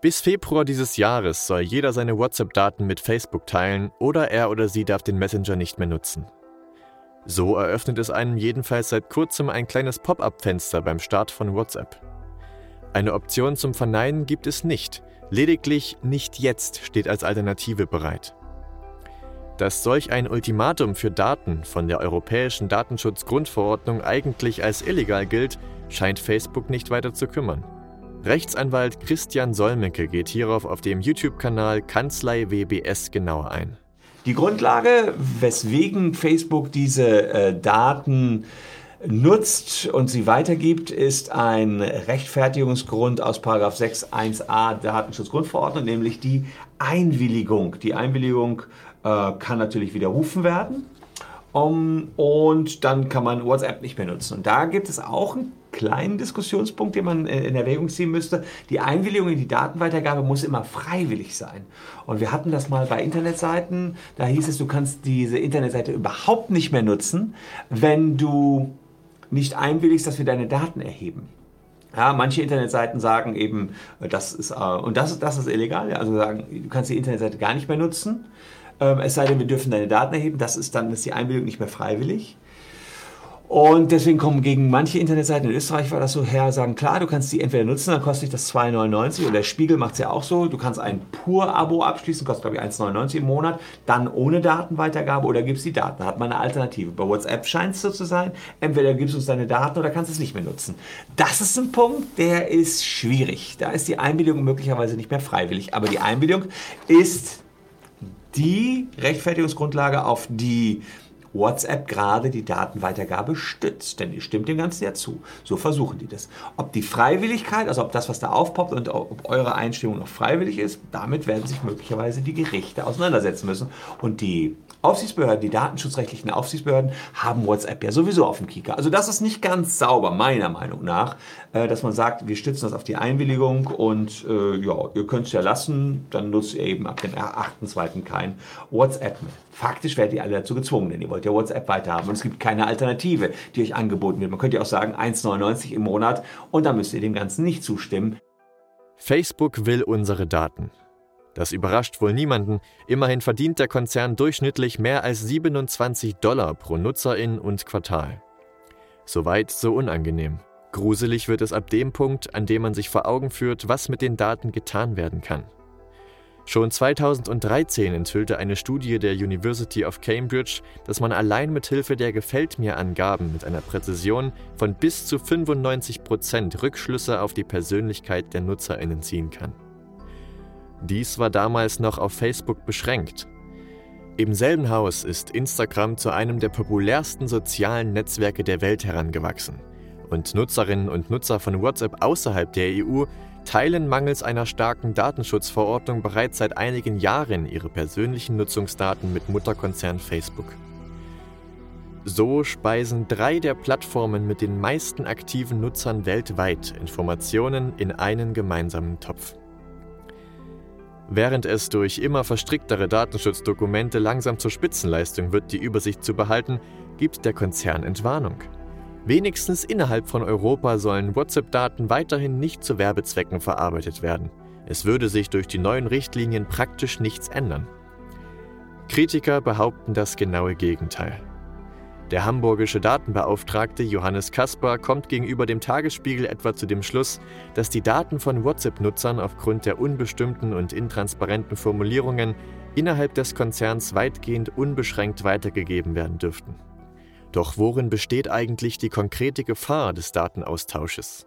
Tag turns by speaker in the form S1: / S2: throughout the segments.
S1: Bis Februar dieses Jahres soll jeder seine WhatsApp-Daten mit Facebook teilen oder er oder sie darf den Messenger nicht mehr nutzen. So eröffnet es einem jedenfalls seit kurzem ein kleines Pop-up-Fenster beim Start von WhatsApp. Eine Option zum Verneinen gibt es nicht, lediglich nicht jetzt steht als Alternative bereit. Dass solch ein Ultimatum für Daten von der Europäischen Datenschutzgrundverordnung eigentlich als illegal gilt, scheint Facebook nicht weiter zu kümmern. Rechtsanwalt Christian Solmecke geht hierauf auf dem YouTube-Kanal Kanzlei WBS genauer ein.
S2: Die Grundlage, weswegen Facebook diese äh, Daten nutzt und sie weitergibt, ist ein Rechtfertigungsgrund aus 6.1a der Datenschutzgrundverordnung, nämlich die Einwilligung. Die Einwilligung äh, kann natürlich widerrufen werden. Um, und dann kann man WhatsApp nicht mehr nutzen. Und da gibt es auch einen kleinen Diskussionspunkt, den man in Erwägung ziehen müsste. Die Einwilligung in die Datenweitergabe muss immer freiwillig sein. Und wir hatten das mal bei Internetseiten. Da hieß es, du kannst diese Internetseite überhaupt nicht mehr nutzen, wenn du nicht einwilligst, dass wir deine Daten erheben. Ja, manche Internetseiten sagen eben, das ist, äh, und das, das ist illegal. Also sagen, du kannst die Internetseite gar nicht mehr nutzen. Ähm, es sei denn, wir dürfen deine Daten erheben. Das ist dann ist die Einwilligung nicht mehr freiwillig. Und deswegen kommen gegen manche Internetseiten in Österreich war das so her, sagen, klar, du kannst die entweder nutzen, dann kostet dich das 2,99 oder der Spiegel macht es ja auch so, du kannst ein Pur-Abo abschließen, kostet glaube ich 1,99 im Monat, dann ohne Datenweitergabe oder gibst die Daten, hat man eine Alternative. Bei WhatsApp scheint es so zu sein, entweder gibst du uns deine Daten oder kannst es nicht mehr nutzen. Das ist ein Punkt, der ist schwierig. Da ist die Einwilligung möglicherweise nicht mehr freiwillig, aber die Einwilligung ist die Rechtfertigungsgrundlage, auf die WhatsApp gerade die Datenweitergabe stützt, denn die stimmt dem Ganzen ja zu. So versuchen die das. Ob die Freiwilligkeit, also ob das, was da aufpoppt und ob eure Einstellung noch freiwillig ist, damit werden sich möglicherweise die Gerichte auseinandersetzen müssen. Und die Aufsichtsbehörden, die datenschutzrechtlichen Aufsichtsbehörden haben WhatsApp ja sowieso auf dem Kieker. Also das ist nicht ganz sauber, meiner Meinung nach, äh, dass man sagt, wir stützen das auf die Einwilligung und äh, ja, ihr könnt es ja lassen, dann nutzt ihr eben ab dem 8.2. kein WhatsApp mehr. Faktisch werdet ihr alle dazu gezwungen, denn ihr wollt ja WhatsApp weiterhaben und es gibt keine Alternative, die euch angeboten wird. Man könnte ja auch sagen 1,99 im Monat und dann müsst ihr dem Ganzen nicht zustimmen.
S1: Facebook will unsere Daten. Das überrascht wohl niemanden. Immerhin verdient der Konzern durchschnittlich mehr als 27 Dollar pro Nutzerin und Quartal. Soweit so unangenehm. Gruselig wird es ab dem Punkt, an dem man sich vor Augen führt, was mit den Daten getan werden kann. Schon 2013 enthüllte eine Studie der University of Cambridge, dass man allein mit Hilfe der Gefällt mir Angaben mit einer Präzision von bis zu 95 Prozent Rückschlüsse auf die Persönlichkeit der Nutzerinnen ziehen kann. Dies war damals noch auf Facebook beschränkt. Im selben Haus ist Instagram zu einem der populärsten sozialen Netzwerke der Welt herangewachsen. Und Nutzerinnen und Nutzer von WhatsApp außerhalb der EU teilen mangels einer starken Datenschutzverordnung bereits seit einigen Jahren ihre persönlichen Nutzungsdaten mit Mutterkonzern Facebook. So speisen drei der Plattformen mit den meisten aktiven Nutzern weltweit Informationen in einen gemeinsamen Topf. Während es durch immer verstricktere Datenschutzdokumente langsam zur Spitzenleistung wird, die Übersicht zu behalten, gibt der Konzern Entwarnung. Wenigstens innerhalb von Europa sollen WhatsApp-Daten weiterhin nicht zu Werbezwecken verarbeitet werden. Es würde sich durch die neuen Richtlinien praktisch nichts ändern. Kritiker behaupten das genaue Gegenteil. Der hamburgische Datenbeauftragte Johannes Kasper kommt gegenüber dem Tagesspiegel etwa zu dem Schluss, dass die Daten von WhatsApp-Nutzern aufgrund der unbestimmten und intransparenten Formulierungen innerhalb des Konzerns weitgehend unbeschränkt weitergegeben werden dürften. Doch worin besteht eigentlich die konkrete Gefahr des Datenaustausches?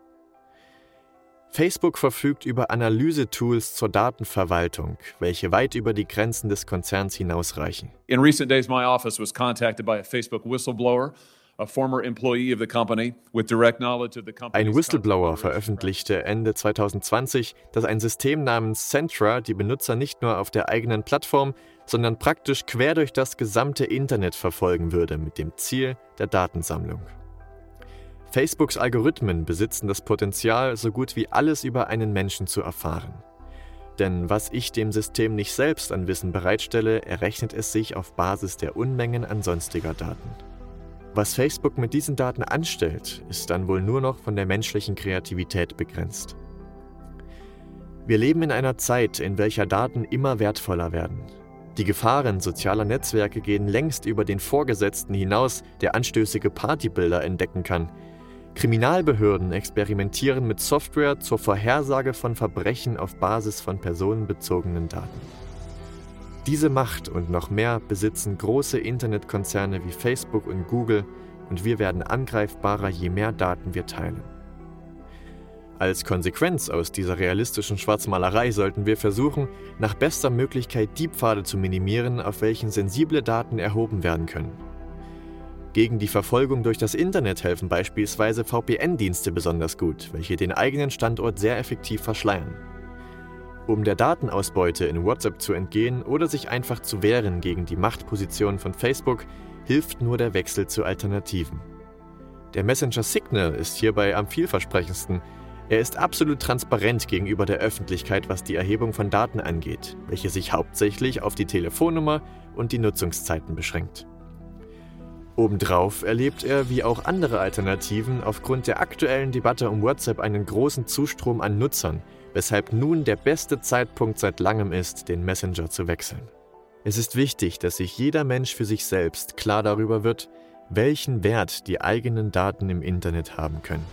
S1: Facebook verfügt über Analysetools zur Datenverwaltung, welche weit über die Grenzen des Konzerns hinausreichen.
S3: In recent days my office was contacted by a Facebook whistleblower. Ein
S1: Whistleblower veröffentlichte Ende 2020, dass ein System namens Centra die Benutzer nicht nur auf der eigenen Plattform, sondern praktisch quer durch das gesamte Internet verfolgen würde mit dem Ziel der Datensammlung. Facebooks Algorithmen besitzen das Potenzial, so gut wie alles über einen Menschen zu erfahren. Denn was ich dem System nicht selbst an Wissen bereitstelle, errechnet es sich auf Basis der Unmengen an sonstiger Daten. Was Facebook mit diesen Daten anstellt, ist dann wohl nur noch von der menschlichen Kreativität begrenzt. Wir leben in einer Zeit, in welcher Daten immer wertvoller werden. Die Gefahren sozialer Netzwerke gehen längst über den Vorgesetzten hinaus, der anstößige Partybilder entdecken kann. Kriminalbehörden experimentieren mit Software zur Vorhersage von Verbrechen auf Basis von personenbezogenen Daten. Diese Macht und noch mehr besitzen große Internetkonzerne wie Facebook und Google und wir werden angreifbarer, je mehr Daten wir teilen. Als Konsequenz aus dieser realistischen Schwarzmalerei sollten wir versuchen, nach bester Möglichkeit die Pfade zu minimieren, auf welchen sensible Daten erhoben werden können. Gegen die Verfolgung durch das Internet helfen beispielsweise VPN-Dienste besonders gut, welche den eigenen Standort sehr effektiv verschleiern. Um der Datenausbeute in WhatsApp zu entgehen oder sich einfach zu wehren gegen die Machtposition von Facebook, hilft nur der Wechsel zu Alternativen. Der Messenger Signal ist hierbei am vielversprechendsten, er ist absolut transparent gegenüber der Öffentlichkeit, was die Erhebung von Daten angeht, welche sich hauptsächlich auf die Telefonnummer und die Nutzungszeiten beschränkt. Obendrauf erlebt er, wie auch andere Alternativen, aufgrund der aktuellen Debatte um WhatsApp einen großen Zustrom an Nutzern, weshalb nun der beste Zeitpunkt seit langem ist, den Messenger zu wechseln. Es ist wichtig, dass sich jeder Mensch für sich selbst klar darüber wird, welchen Wert die eigenen Daten im Internet haben können.